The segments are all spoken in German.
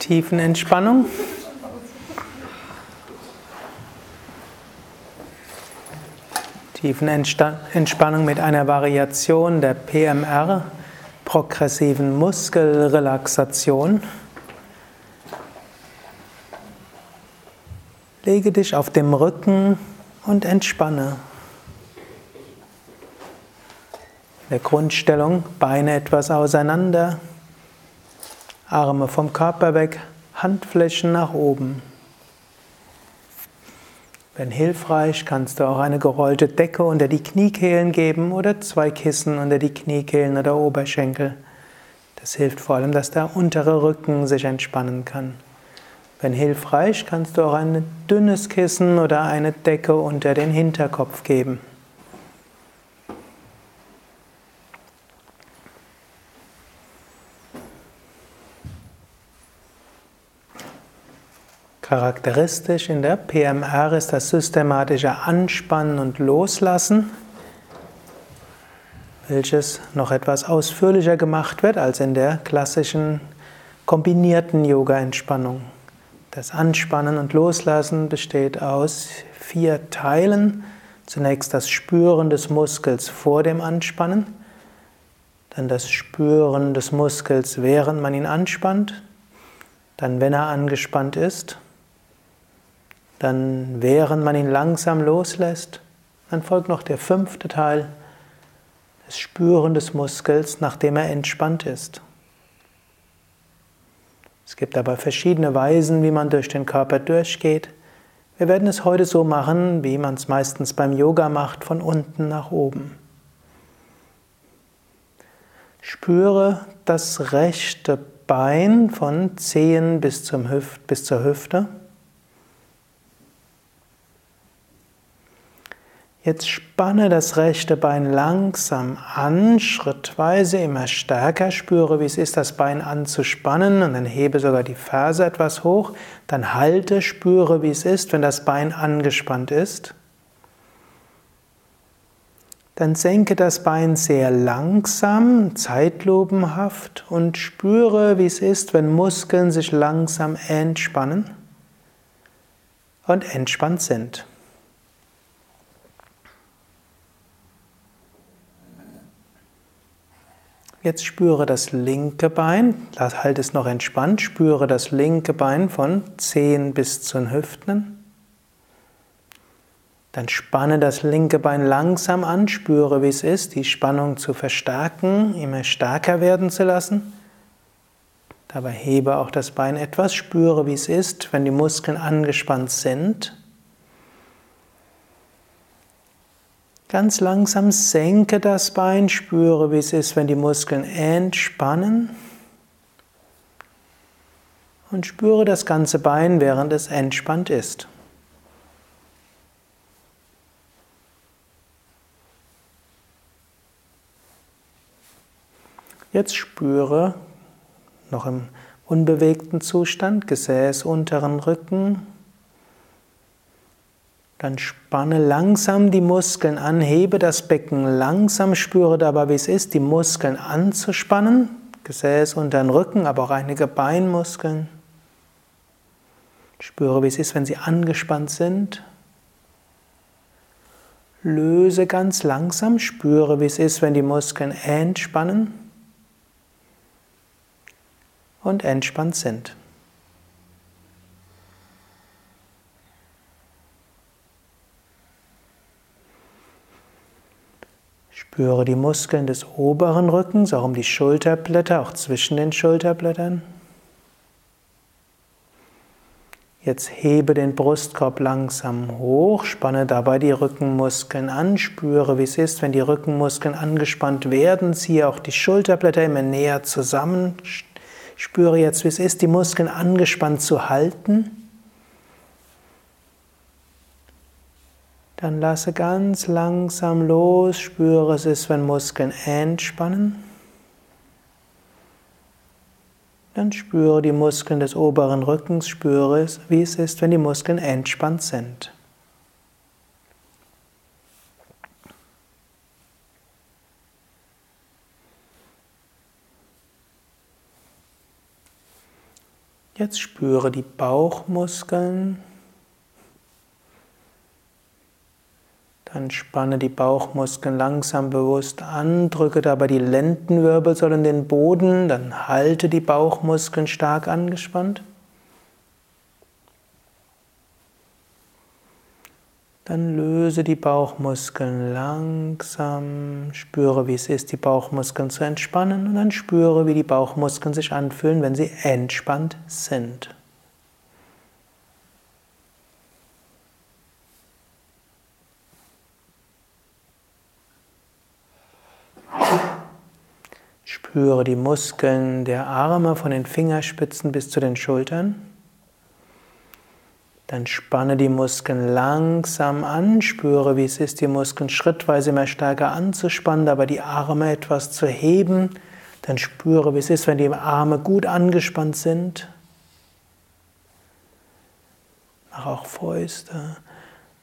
Tiefenentspannung. Tiefenentspannung mit einer Variation der PMR, progressiven Muskelrelaxation. Lege dich auf dem Rücken und entspanne. In der Grundstellung Beine etwas auseinander, Arme vom Körper weg, Handflächen nach oben. Wenn hilfreich, kannst du auch eine gerollte Decke unter die Kniekehlen geben oder zwei Kissen unter die Kniekehlen oder Oberschenkel. Das hilft vor allem, dass der untere Rücken sich entspannen kann. Wenn hilfreich, kannst du auch ein dünnes Kissen oder eine Decke unter den Hinterkopf geben. Charakteristisch in der PMR ist das systematische Anspannen und Loslassen, welches noch etwas ausführlicher gemacht wird als in der klassischen kombinierten Yoga-Entspannung. Das Anspannen und Loslassen besteht aus vier Teilen. Zunächst das Spüren des Muskels vor dem Anspannen, dann das Spüren des Muskels, während man ihn anspannt, dann wenn er angespannt ist, dann während man ihn langsam loslässt, dann folgt noch der fünfte Teil, das Spüren des Muskels, nachdem er entspannt ist. Es gibt aber verschiedene Weisen, wie man durch den Körper durchgeht. Wir werden es heute so machen, wie man es meistens beim Yoga macht, von unten nach oben. Spüre das rechte Bein von Zehen bis, zum Hüft, bis zur Hüfte. Jetzt spanne das rechte Bein langsam an, schrittweise immer stärker. Spüre, wie es ist, das Bein anzuspannen und dann hebe sogar die Ferse etwas hoch. Dann halte, spüre, wie es ist, wenn das Bein angespannt ist. Dann senke das Bein sehr langsam, zeitlupenhaft und spüre, wie es ist, wenn Muskeln sich langsam entspannen und entspannt sind. Jetzt spüre das linke Bein, halte es noch entspannt, spüre das linke Bein von Zehen bis zu den Hüften. Dann spanne das linke Bein langsam an, spüre, wie es ist, die Spannung zu verstärken, immer stärker werden zu lassen. Dabei hebe auch das Bein etwas, spüre, wie es ist, wenn die Muskeln angespannt sind. Ganz langsam senke das Bein, spüre, wie es ist, wenn die Muskeln entspannen. Und spüre das ganze Bein, während es entspannt ist. Jetzt spüre noch im unbewegten Zustand Gesäß, unteren Rücken, dann spanne langsam die Muskeln an, hebe das Becken langsam, spüre dabei, wie es ist, die Muskeln anzuspannen, Gesäß unter den Rücken, aber auch einige Beinmuskeln. Spüre, wie es ist, wenn sie angespannt sind. Löse ganz langsam, spüre, wie es ist, wenn die Muskeln entspannen und entspannt sind. Spüre die Muskeln des oberen Rückens, auch um die Schulterblätter, auch zwischen den Schulterblättern. Jetzt hebe den Brustkorb langsam hoch, spanne dabei die Rückenmuskeln an, spüre, wie es ist, wenn die Rückenmuskeln angespannt werden, ziehe auch die Schulterblätter immer näher zusammen, spüre jetzt, wie es ist, die Muskeln angespannt zu halten. Dann lasse ganz langsam los, spüre es ist, wenn Muskeln entspannen. Dann spüre die Muskeln des oberen Rückens, spüre es, wie es ist, wenn die Muskeln entspannt sind. Jetzt spüre die Bauchmuskeln. Dann spanne die Bauchmuskeln langsam bewusst an, drücke dabei die Lendenwirbelsäule in den Boden, dann halte die Bauchmuskeln stark angespannt. Dann löse die Bauchmuskeln langsam, spüre, wie es ist, die Bauchmuskeln zu entspannen und dann spüre, wie die Bauchmuskeln sich anfühlen, wenn sie entspannt sind. Spüre die Muskeln der Arme von den Fingerspitzen bis zu den Schultern. Dann spanne die Muskeln langsam an, spüre, wie es ist, die Muskeln schrittweise immer stärker anzuspannen, aber die Arme etwas zu heben. Dann spüre, wie es ist, wenn die Arme gut angespannt sind. Mach auch Fäuste.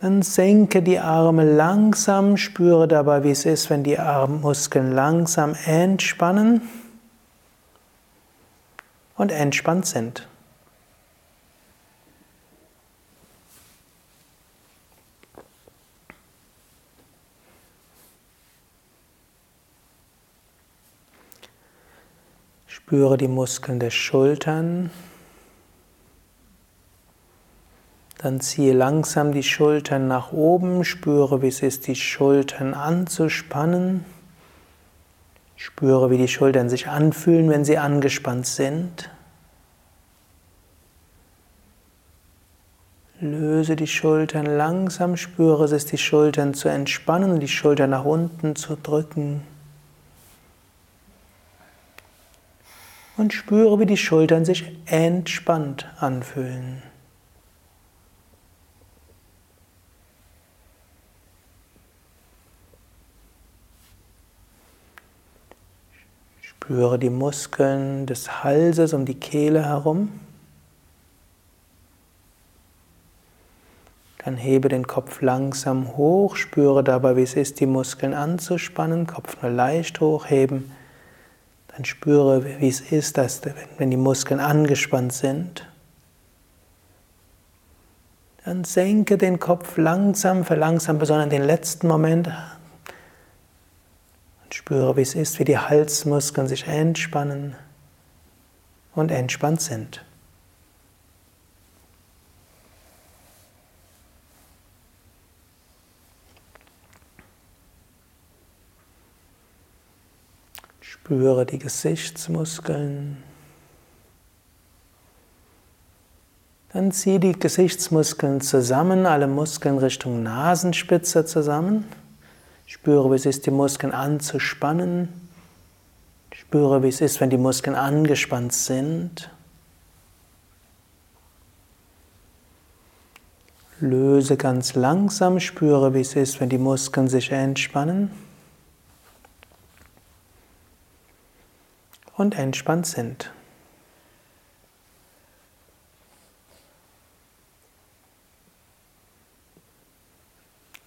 Dann senke die Arme langsam, spüre dabei, wie es ist, wenn die Armmuskeln langsam entspannen und entspannt sind. Spüre die Muskeln der Schultern. Dann ziehe langsam die Schultern nach oben, spüre, wie es ist, die Schultern anzuspannen. Spüre, wie die Schultern sich anfühlen, wenn sie angespannt sind. Löse die Schultern langsam, spüre es ist, die Schultern zu entspannen und die Schultern nach unten zu drücken. und spüre, wie die Schultern sich entspannt anfühlen. Spüre die Muskeln des Halses um die Kehle herum. Dann hebe den Kopf langsam hoch, spüre dabei, wie es ist, die Muskeln anzuspannen, Kopf nur leicht hochheben. Dann spüre, wie es ist, dass, wenn die Muskeln angespannt sind. Dann senke den Kopf langsam, verlangsam besonders den letzten Moment. Spüre, wie es ist, wie die Halsmuskeln sich entspannen und entspannt sind. Spüre die Gesichtsmuskeln. Dann zieh die Gesichtsmuskeln zusammen, alle Muskeln Richtung Nasenspitze zusammen. Spüre, wie es ist, die Muskeln anzuspannen. Spüre, wie es ist, wenn die Muskeln angespannt sind. Löse ganz langsam, spüre, wie es ist, wenn die Muskeln sich entspannen. und entspannt sind.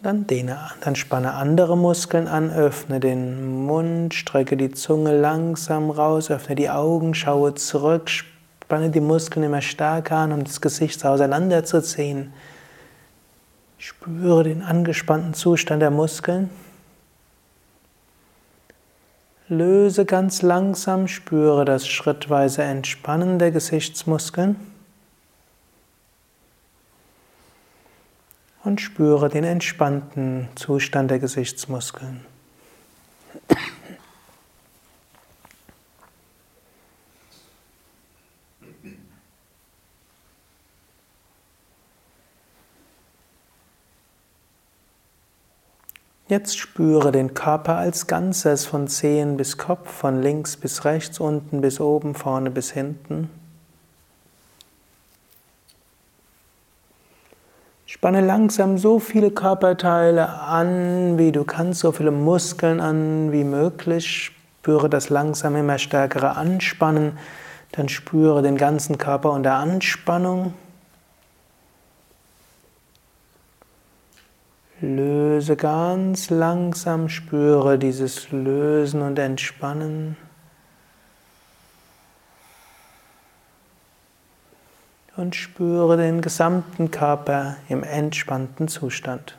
Dann dehne dann spanne andere Muskeln an, öffne den Mund, strecke die Zunge langsam raus, öffne die Augen, schaue zurück, spanne die Muskeln immer stärker an, um das Gesicht auseinanderzuziehen. Spüre den angespannten Zustand der Muskeln. Löse ganz langsam, spüre das schrittweise Entspannen der Gesichtsmuskeln und spüre den entspannten Zustand der Gesichtsmuskeln. Jetzt spüre den Körper als Ganzes von Zehen bis Kopf, von links bis rechts, unten bis oben, vorne bis hinten. Spanne langsam so viele Körperteile an, wie du kannst, so viele Muskeln an wie möglich. Spüre das langsam immer stärkere Anspannen. Dann spüre den ganzen Körper unter Anspannung. Löse ganz langsam, spüre dieses Lösen und Entspannen. Und spüre den gesamten Körper im entspannten Zustand.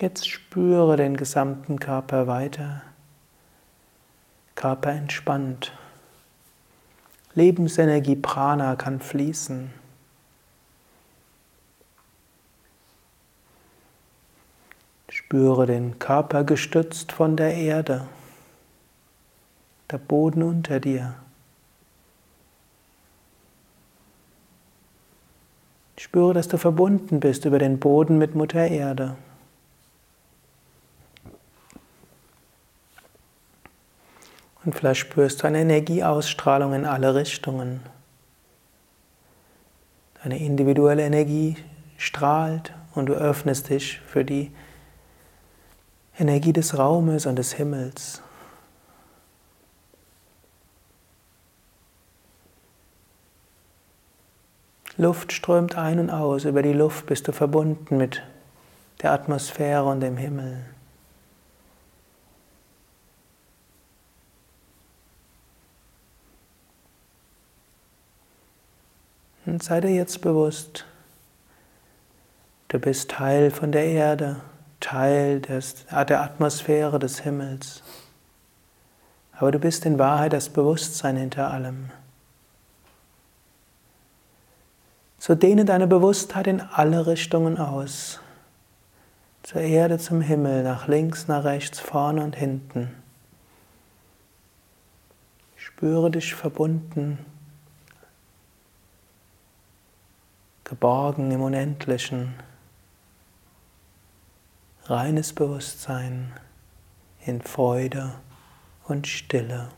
Jetzt spüre den gesamten Körper weiter. Körper entspannt. Lebensenergie Prana kann fließen. Spüre den Körper gestützt von der Erde, der Boden unter dir. Spüre, dass du verbunden bist über den Boden mit Mutter Erde. Und vielleicht spürst du eine Energieausstrahlung in alle Richtungen. Deine individuelle Energie strahlt und du öffnest dich für die Energie des Raumes und des Himmels. Luft strömt ein und aus. Über die Luft bist du verbunden mit der Atmosphäre und dem Himmel. Sei dir jetzt bewusst, du bist Teil von der Erde, Teil des, der Atmosphäre des Himmels. Aber du bist in Wahrheit das Bewusstsein hinter allem. So dehne deine Bewusstheit in alle Richtungen aus. Zur Erde, zum Himmel, nach links, nach rechts, vorne und hinten. Spüre dich verbunden geborgen im Unendlichen, reines Bewusstsein in Freude und Stille.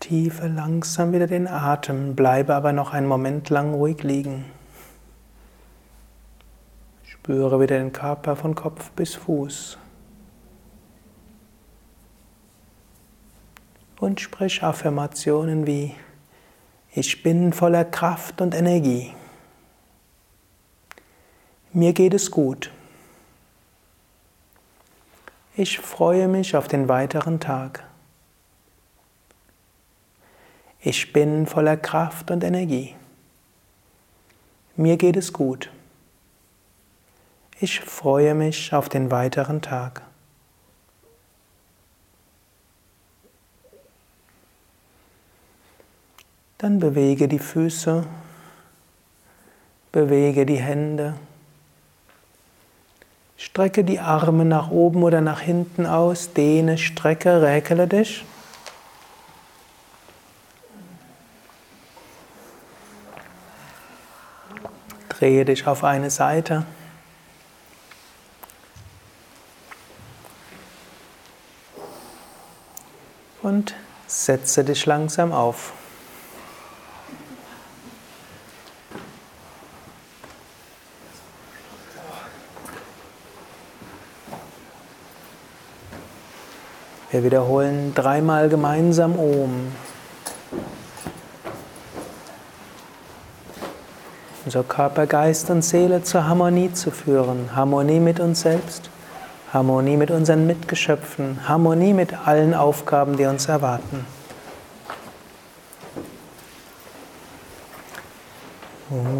Vertiefe langsam wieder den Atem, bleibe aber noch einen Moment lang ruhig liegen. Spüre wieder den Körper von Kopf bis Fuß. und sprich Affirmationen wie Ich bin voller Kraft und Energie. Mir geht es gut. Ich freue mich auf den weiteren Tag. Ich bin voller Kraft und Energie. Mir geht es gut. Ich freue mich auf den weiteren Tag. Dann bewege die Füße, bewege die Hände, strecke die Arme nach oben oder nach hinten aus, dehne, strecke, räkele dich. Drehe dich auf eine Seite. Und setze dich langsam auf. Wir wiederholen dreimal gemeinsam Om. Unser Körper, Geist und Seele zur Harmonie zu führen. Harmonie mit uns selbst, Harmonie mit unseren Mitgeschöpfen, Harmonie mit allen Aufgaben, die uns erwarten. Oh.